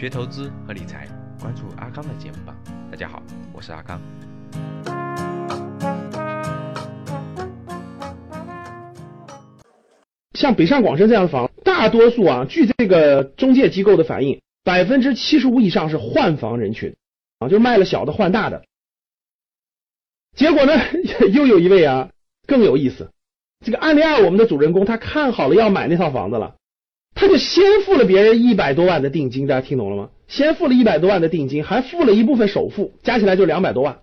学投资和理财，关注阿康的节目吧。大家好，我是阿康。像北上广深这样的房，大多数啊，据这个中介机构的反映，百分之七十五以上是换房人群啊，就卖了小的换大的。结果呢，又有一位啊更有意思，这个案例二我们的主人公他看好了要买那套房子了，他就先付了别人一百多万的定金，大家听懂了吗？先付了一百多万的定金，还付了一部分首付，加起来就两百多万。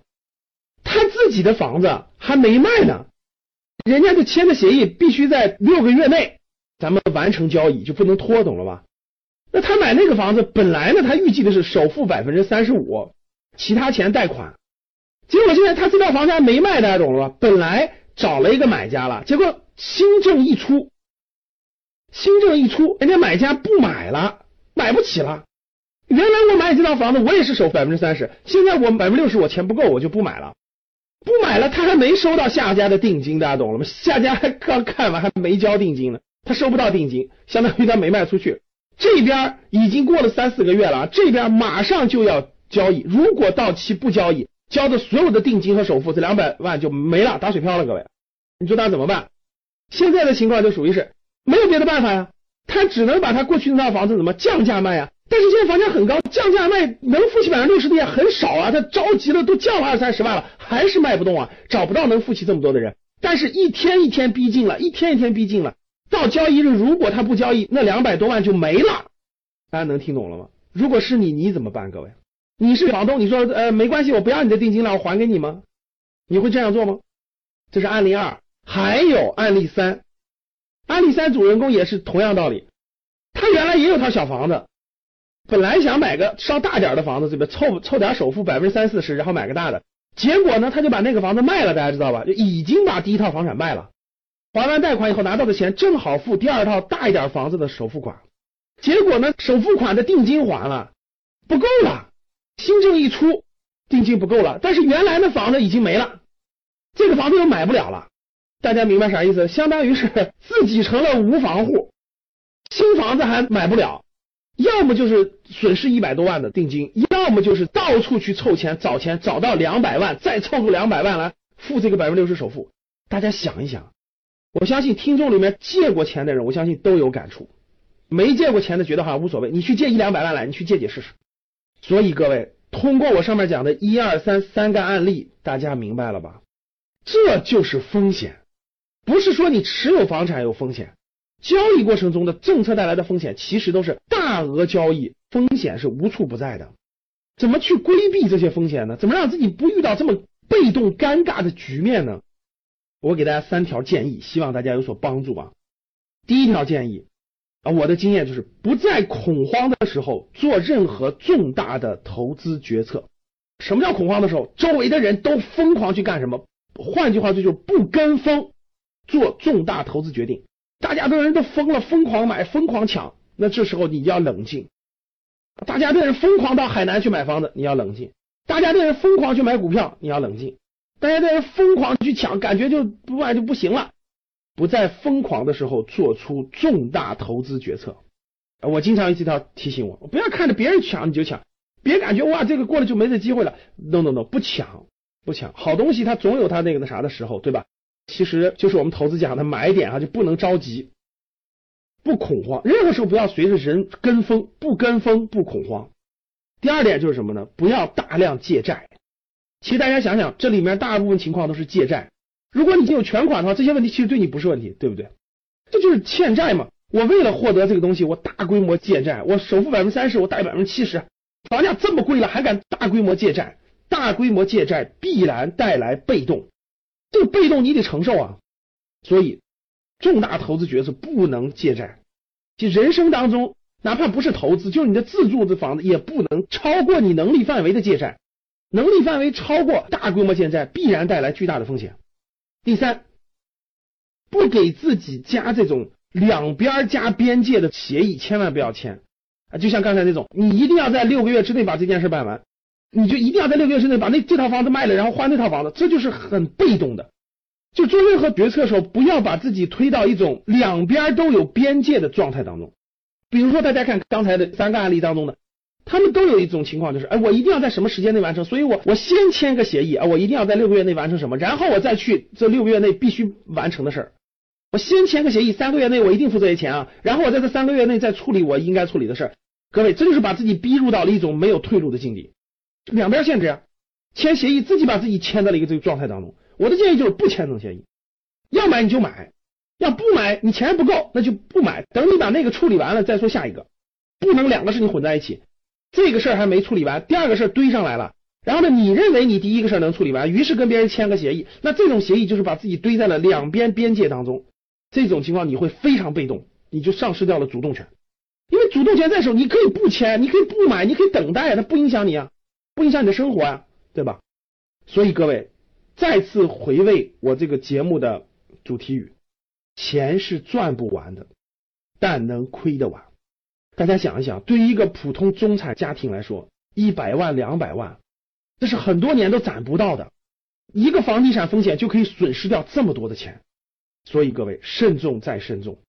他自己的房子还没卖呢。人家就签的协议必须在六个月内咱们完成交易，就不能拖，懂了吧？那他买那个房子，本来呢他预计的是首付百分之三十五，其他钱贷款。结果现在他这套房子还没卖，大家懂了吧？本来找了一个买家了，结果新政一出，新政一出，人家买家不买了，买不起了。原来我买你这套房子，我也是首付百分之三十，现在我百分之六十我钱不够，我就不买了。不买了，他还没收到下家的定金，大家懂了吗？下家还刚看完，还没交定金呢，他收不到定金，相当于他没卖出去。这边已经过了三四个月了，这边马上就要交易，如果到期不交易，交的所有的定金和首付这两百万就没了，打水漂了。各位，你说他怎么办？现在的情况就属于是没有别的办法呀，他只能把他过去那套房子怎么降价卖呀？但是现在房价很高，降价卖能付起百分之六十的也很少啊。他着急了，都降了二三十万了，还是卖不动啊，找不到能付起这么多的人。但是，一天一天逼近了，一天一天逼近了，到交易日，如果他不交易，那两百多万就没了。大家能听懂了吗？如果是你，你怎么办？各位，你是房东，你说呃没关系，我不要你的定金了，我还给你吗？你会这样做吗？这是案例二，还有案例三。案例三主人公也是同样道理，他原来也有套小房子。本来想买个稍大点的房子，这边凑凑点首付百分之三四十，然后买个大的。结果呢，他就把那个房子卖了，大家知道吧？就已经把第一套房产卖了，还完贷款以后拿到的钱正好付第二套大一点房子的首付款。结果呢，首付款的定金还了，不够了。新政一出，定金不够了，但是原来的房子已经没了，这个房子又买不了了。大家明白啥意思？相当于是 自己成了无房户，新房子还买不了。要么就是损失一百多万的定金，要么就是到处去凑钱找钱，找到两百万，再凑出两百万来付这个百分之六十首付。大家想一想，我相信听众里面借过钱的人，我相信都有感触。没借过钱的觉得好像无所谓，你去借一两百万来，你去借借试试。所以各位，通过我上面讲的一二三三个案例，大家明白了吧？这就是风险，不是说你持有房产有风险。交易过程中的政策带来的风险，其实都是大额交易风险是无处不在的。怎么去规避这些风险呢？怎么让自己不遇到这么被动尴尬的局面呢？我给大家三条建议，希望大家有所帮助啊。第一条建议啊，我的经验就是不在恐慌的时候做任何重大的投资决策。什么叫恐慌的时候？周围的人都疯狂去干什么？换句话说，就是不跟风做重大投资决定。大家的人都疯了，疯狂买，疯狂抢。那这时候你要冷静。大家的人疯狂到海南去买房子，你要冷静。大家的人疯狂去买股票，你要冷静。大家的人疯狂去抢，感觉就不买就不行了。不在疯狂的时候做出重大投资决策。我经常一条提醒我，不要看着别人抢你就抢，别感觉哇这个过了就没这机会了。No No No，不抢不抢，好东西它总有它那个那啥的时候，对吧？其实就是我们投资讲的买点啊，就不能着急，不恐慌，任何时候不要随着人跟风，不跟风不恐慌。第二点就是什么呢？不要大量借债。其实大家想想，这里面大部分情况都是借债。如果你已经有全款的话，这些问题其实对你不是问题，对不对？这就是欠债嘛。我为了获得这个东西，我大规模借债，我首付百分之三十，我贷百分之七十，房价这么贵了，还敢大规模借债？大规模借债必然带来被动。这个被动你得承受啊，所以重大投资决策不能借债。就人生当中，哪怕不是投资，就是你的自住的房子，也不能超过你能力范围的借债。能力范围超过大规模借债，必然带来巨大的风险。第三，不给自己加这种两边加边界的协议，千万不要签啊！就像刚才那种，你一定要在六个月之内把这件事办完。你就一定要在六个月之内把那这套房子卖了，然后换那套房子，这就是很被动的。就做任何决策的时候，不要把自己推到一种两边都有边界的状态当中。比如说，大家看刚才的三个案例当中的，他们都有一种情况，就是哎，我一定要在什么时间内完成，所以我我先签个协议啊，我一定要在六个月内完成什么，然后我再去这六个月内必须完成的事儿。我先签个协议，三个月内我一定付这些钱啊，然后我在这三个月内再处理我应该处理的事儿。各位，这就是把自己逼入到了一种没有退路的境地，两边限制呀，签协议自己把自己签在了一个这个状态当中。我的建议就是不签这种协议，要买你就买，要不买你钱不够那就不买，等你把那个处理完了再说下一个，不能两个事情混在一起。这个事儿还没处理完，第二个事儿堆上来了，然后呢，你认为你第一个事儿能处理完，于是跟别人签个协议，那这种协议就是把自己堆在了两边边界当中。这种情况你会非常被动，你就丧失掉了主动权。因为主动权在手，你可以不签，你可以不买，你可以等待，它不影响你啊，不影响你的生活啊，对吧？所以各位再次回味我这个节目的主题语：钱是赚不完的，但能亏得完。大家想一想，对于一个普通中产家庭来说，一百万、两百万，这是很多年都攒不到的，一个房地产风险就可以损失掉这么多的钱。所以各位慎重再慎重。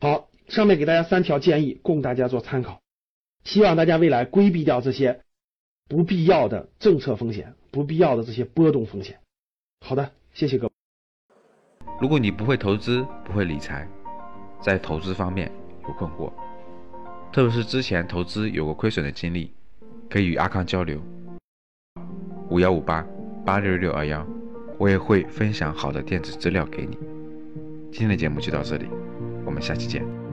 好，上面给大家三条建议，供大家做参考。希望大家未来规避掉这些不必要的政策风险，不必要的这些波动风险。好的，谢谢各位。如果你不会投资，不会理财，在投资方面有困惑，特别是之前投资有过亏损的经历，可以与阿康交流。五幺五八八六六二幺。我也会分享好的电子资料给你。今天的节目就到这里，我们下期见。